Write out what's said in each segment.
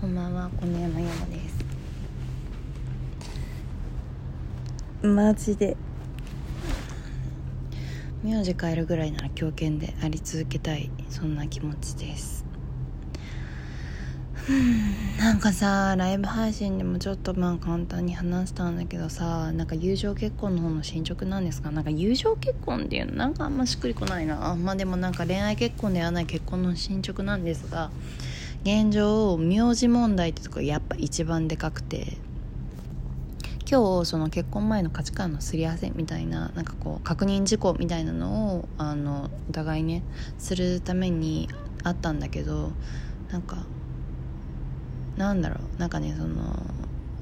こんばんは、この山山です。マジで。名字変えるぐらいなら狂犬であり続けたい、そんな気持ちです。なんかさ、ライブ配信でもちょっとまあ簡単に話したんだけどさ、なんか友情結婚の方の進捗なんですか？なんか友情結婚っていうのなんかあんましっくりこないな。まあでもなんか恋愛結婚ではない結婚の進捗なんですが、現状名字問題ってとこやっぱ一番でかくて今日その結婚前の価値観のすり合わせみたいななんかこう確認事項みたいなのをあのお互いねするためにあったんだけどなんかなんだろうなんかねその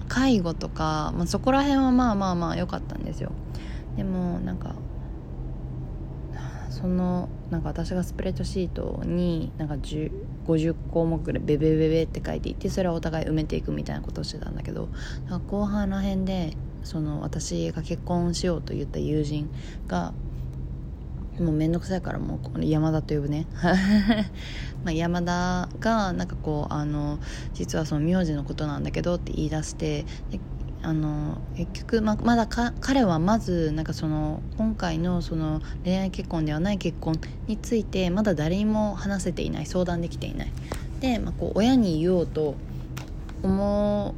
介護とか、まあ、そこら辺はまあまあまあ良かったんですよ。でもなんかそのなんか私がスプレッドシートになんか10 50項目ぐらいベベベベって書いていってそれはお互い埋めていくみたいなことをしてたんだけど後半ら辺でその私が結婚しようと言った友人がもう面倒くさいからもう山田と呼ぶね。ま山田がなんかこうあの実はその名字のことなんだけどって言い出してあの結局ままだか彼はまずなんかその今回のその恋愛結婚ではない結婚についてまだ誰にも話せていない相談できていない。で、まあ、こう親に言おうと思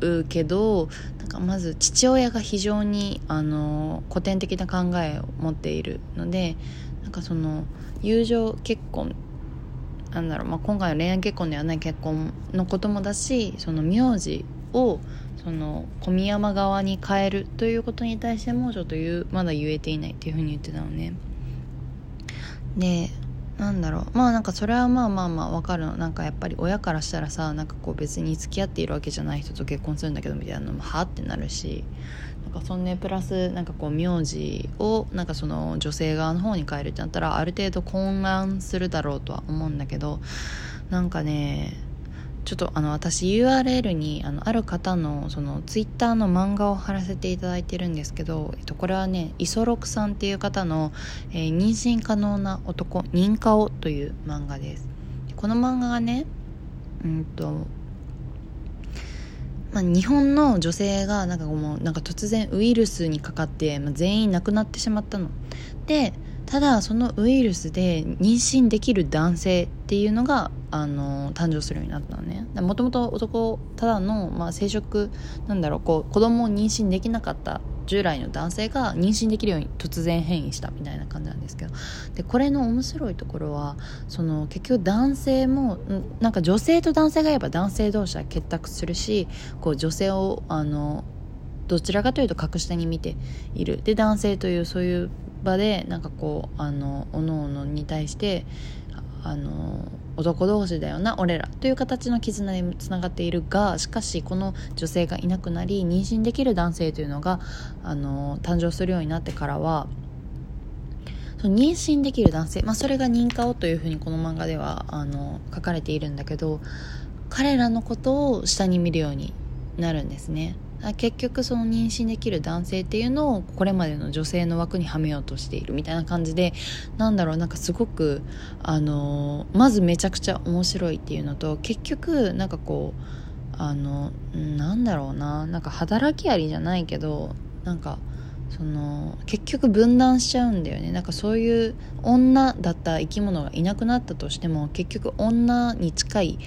うけどなんかまず父親が非常にあの古典的な考えを持っているのでなんかその友情結婚なんだろう、まあ、今回の恋愛結婚ではない結婚のこともだしその名字をその小宮山側に変えるということに対してもちょっと言うまだ言えていないっていうふうに言ってたのね。でなんだろう。まあなんかそれはまあまあまあわかるの。なんかやっぱり親からしたらさなんかこう別に付き合っているわけじゃない人と結婚するんだけどみたいなのもはってなるしなんかそんねプラスなんかこう名字をなんかその女性側の方に変えるってなったらある程度混乱するだろうとは思うんだけどなんかねちょっとあの私 URL にあのある方のそのツイッターの漫画を貼らせていただいてるんですけど、えっと、これはね磯六さんっていう方の、えー妊娠可能な男認可をという漫画です。この漫画がねうんとまあ、日本の女性がなんかもうなんか突然ウイルスにかかって、まあ、全員亡くなってしまったの。でただそのウイルスで妊娠できる男性っていうのがあの誕生するようになったのね。もともと男ただの、まあ、生殖なんだろうこう子供を妊娠できなかった従来の男性が妊娠できるように突然変異したみたいな感じなんですけど。でこれの面白いところはその結局男性もなんか女性と男性がいれば男性同士は結託するしこう女性をあのどちらかというと格下に見ている。で男性というそういう場でなんかこうあの各々に対してあの男同士だよな俺らという形の絆につながっているがしかしこの女性がいなくなり妊娠できる男性というのがあの誕生するようになってからは妊娠できる男性、まあ、それが認可をというふうにこの漫画ではあの書かれているんだけど彼らのことを下に見るようになるんですね。結局その妊娠できる男性っていうのをこれまでの女性の枠にはめようとしているみたいな感じでなんだろうなんかすごくあのまずめちゃくちゃ面白いっていうのと結局なんかこうあのなんだろうななんか働きありじゃないけどなんかその結局分断しちゃうんだよね。なんかそういう女だった生き物がいなくなったとしても結局女に近い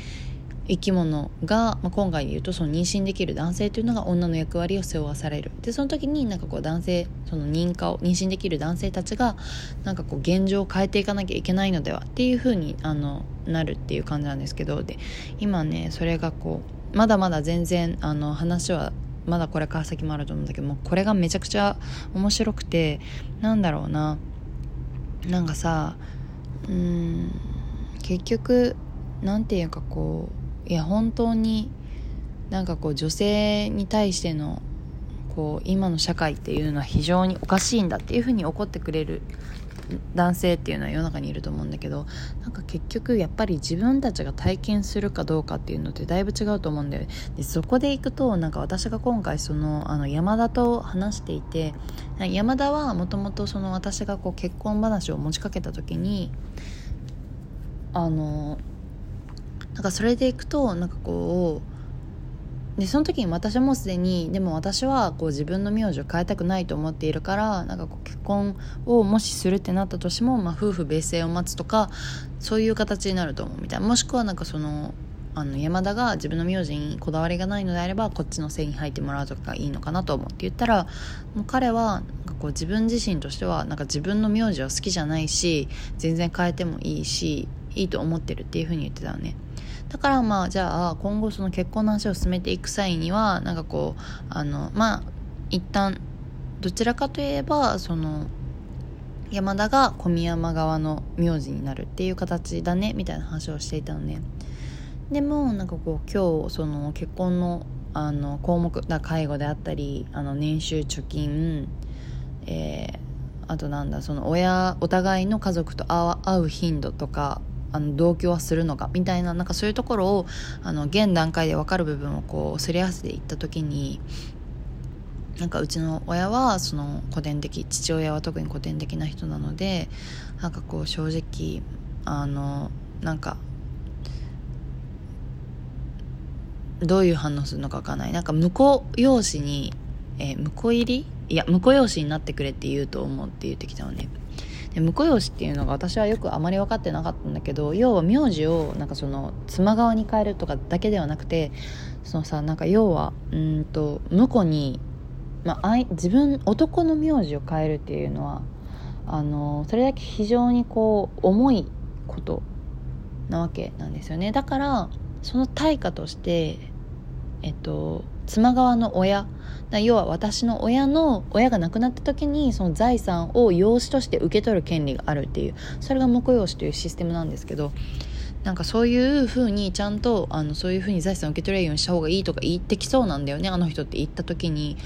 生き物が、まあ、今回で言うとその妊娠できる男性というのが女の役割を背負わされる。でその時になんかこう男性その認可を妊娠できる男性たちがなんかこう現状を変えていかなきゃいけないのではっていう風にあのなるっていう感じなんですけど。で今ねそれがこうまだまだ全然あの話はまだこれから先もあると思うんだけどもこれがめちゃくちゃ面白くてなんだろうななんかさうん結局なんていうかこういや本当になんかこう女性に対してのこう今の社会っていうのは非常におかしいんだっていうふうに怒ってくれる男性っていうのは世の中にいると思うんだけどなんか結局やっぱり自分たちが体験するかどうかっていうのってだいぶ違うと思うんだよね。でそこでいくとなんか私が今回そのあの山田と話していて山田はもともと私がこう結婚話を持ちかけた時にあのなんかそれでいくとなんかこうでその時に私もすでにでも私はこう自分の名字を変えたくないと思っているからなんかこう結婚をもしするってなったとしても、まあ、夫婦別姓を待つとかそういう形になると思うみたいな。もしくはなんかそのあの山田が自分の名字にこだわりがないのであればこっちの姓に入ってもらうとかいいのかなと思って言ったら彼はこう自分自身としてはなんか自分の名字は好きじゃないし全然変えてもいいしいいと思ってるっていうふうに言ってたのね。だからまあじゃあ今後その結婚の話を進めていく際にはなんかこうあのまあ一旦どちらかといえばその山田が小宮山側の名字になるっていう形だねみたいな話をしていたのね。でもなんかこう今日その結婚のあの項目だ介護であったりあの年収貯金、えー、あとなんだその親お互いの家族と会う頻度とかあの同居はするのかみたいななんかそういうところをあの現段階で分かる部分をこうすり合わせていった時になんかうちの親はその古典的父親は特に古典的な人なのでなんかこう正直あのなんかどういう反応するのか分かんない。なんか婿養子に、えー、婿入り？いや婿養子になってくれって言うと思うって言ってきたのね。で婿養子っていうのが私はよくあまり分かってなかったんだけど要は名字をなんかその妻側に変えるとかだけではなくてそのさなんか要はうんと婿に、まあ、自分男の名字を変えるっていうのはあのそれだけ非常にこう重いことなわけなんですよね。だからその対価としてえっと妻側の親要は私の親の親が亡くなった時にその財産を養子として受け取る権利があるっていうそれが婿養子というシステムなんですけどなんかそういうふうにちゃんとあのそういうふうに財産を受け取れるようにした方がいいとか言ってきそうなんだよねあの人って言った時に。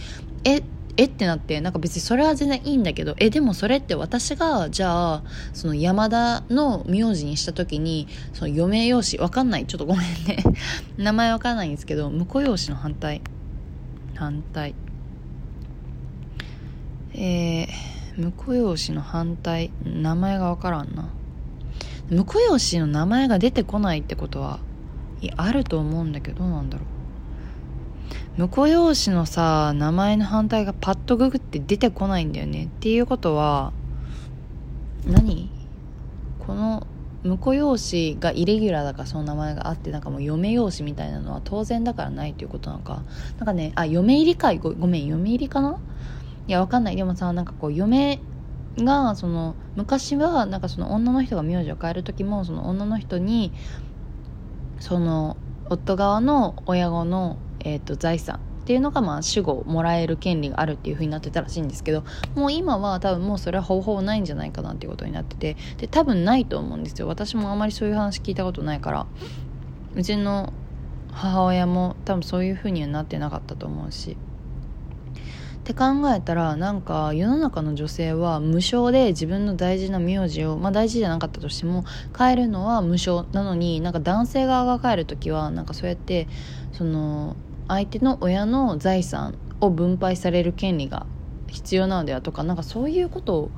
ええってなってなんか別にそれは全然いいんだけどえでもそれって私がじゃあその山田の名字にした時にその余命用紙わかんない。ちょっとごめんね。名前わかんないんですけど婿養子の反対。反対。えー、婿養子の反対。名前がわからんな。婿養子の名前が出てこないってことはあると思うんだけどどうなんだろう。婿養子のさ名前の反対がパッとググって出てこないんだよね。っていうことは何？この婿養子がイレギュラーだからその名前があってなんかもう嫁養子みたいなのは当然だからないということなのか。なんかねあ嫁入りかい？ごごめん嫁入りかな？いやわかんない。でもさなんかこう嫁がその昔はなんかその女の人が名字を変える時もその女の人にその夫側の親子のえーと、財産っていうのがまあ主語もらえる権利があるっていう風になってたらしいんですけどもう今は多分もうそれはほぼほぼないんじゃないかなっていうことになっててで多分ないと思うんですよ。私もあまりそういう話聞いたことないから。うちの母親も多分そういう風にはなってなかったと思うし。って考えたらなんか世の中の女性は無償で自分の大事な名字をまあ大事じゃなかったとしても変えるのは無償。なのになんか男性側が変える時はなんかそうやってその相手の親の財産を分配される権利が必要なのではとかなんかそういうことを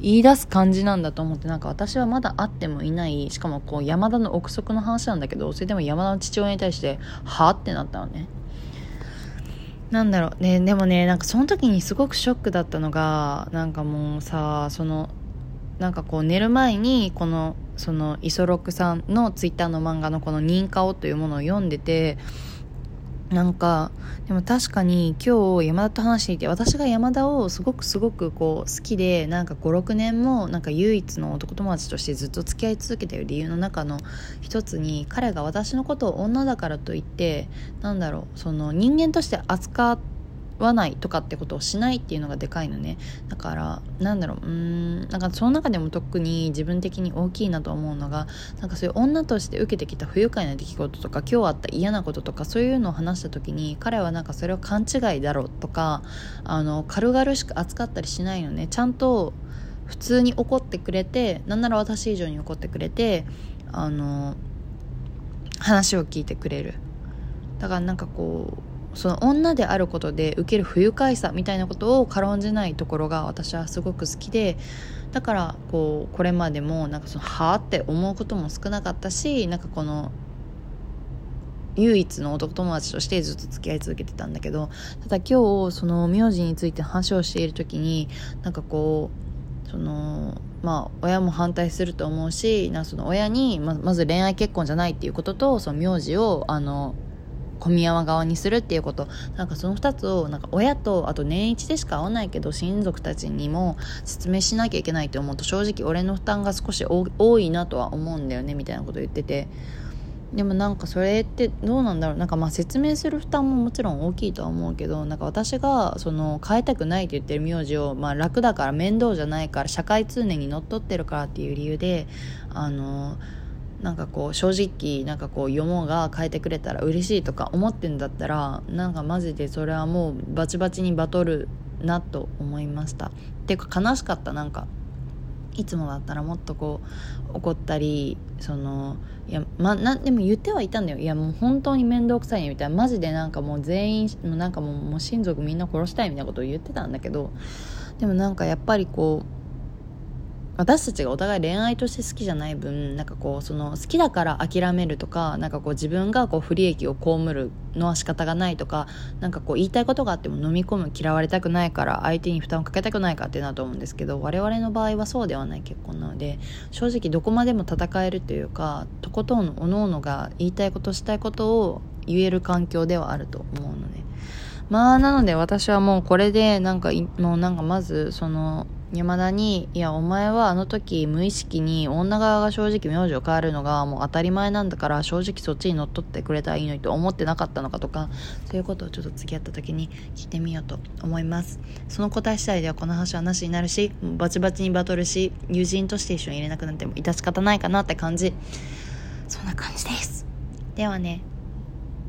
言い出す感じなんだと思ってなんか私はまだ会ってもいないしかもこう山田の憶測の話なんだけどそれでも山田の父親に対しては？あってなったのね。なんだろうね。でもねなんかその時にすごくショックだったのがなんかもうさそのなんかこう寝る前にこのその磯六さんのツイッターの漫画のこの「認可を」というものを読んでてなんかでも確かに今日山田と話していて私が山田をすごくすごくこう好きでなんか56年もなんか唯一の男友達としてずっと付き合い続けてる理由の中の一つに彼が私のことを女だからといってなんだろうその人間として扱ってわないとかってことをしないっていうのがでかいのね。だからなんだろう。うんなんかその中でも特に自分的に大きいなと思うのがなんかそういう女として受けてきた不愉快な出来事とか今日あった嫌なこととかそういうのを話した時に彼はなんかそれを勘違いだろうとかあの軽々しく扱ったりしないのね。ちゃんと普通に怒ってくれてなんなら私以上に怒ってくれてあの話を聞いてくれる。だからなんかこうその女であることで受ける不愉快さみたいなことを軽んじないところが私はすごく好きでだからこうこれまでもなんかそのはあって思うことも少なかったしなんかこの唯一の男友達としてずっと付き合い続けてたんだけどただ今日その名字について話をしている時になんかこうそのまあ親も反対すると思うしなその親にままず恋愛結婚じゃないっていうこととその名字をあの小宮山側にするっていうこと。なんかその2つをなんか親とあと年一でしか会わないけど親族たちにも説明しなきゃいけないと思うと正直俺の負担が少し多いなとは思うんだよねみたいなこと言ってて。でもなんかそれってどうなんだろう。なんかまあ説明する負担ももちろん大きいとは思うけどなんか私がその変えたくないって言ってる名字を、まあ、楽だから面倒じゃないから社会通念にのっとってるからっていう理由であのなんかこう正直なんかこう世もが変えてくれたら嬉しいとか思ってんだったらなんかマジでそれはもうバチバチにバトルなと思いました。っていうか悲しかった。なんかいつもだったらもっとこう怒ったりそのいやまなでも言ってはいたんだよ。いやもう本当に面倒くさいみたいな。マジでなんかもう全員なんかももう親族みんな殺したいみたいなことを言ってたんだけどでもなんかやっぱりこう私たちがお互い恋愛として好きじゃない分なんかこうその好きだから諦めるとかなんかこう自分がこう不利益を被るのは仕方がないとかなんかこう言いたいことがあっても飲み込む嫌われたくないから相手に負担をかけたくないかってなと思うんですけど我々の場合はそうではない結婚なので正直どこまでも戦えるというかとことんおのおのが言いたいことしたいことを言える環境ではあると思うので。まあなので私はもうこれでなんかもうなんかまずその山田に、いや、お前はあの時無意識に女側が正直名字を変えるのがもう当たり前なんだから正直そっちに乗っ取ってくれたらいいのにと思ってなかったのかとか、そういうことをちょっと付き合った時に聞いてみようと思います。その答え次第ではこの話はなしになるし、バチバチにバトルし、友人として一緒に入れなくなっても致し方ないかなって感じ。そんな感じです。ではね、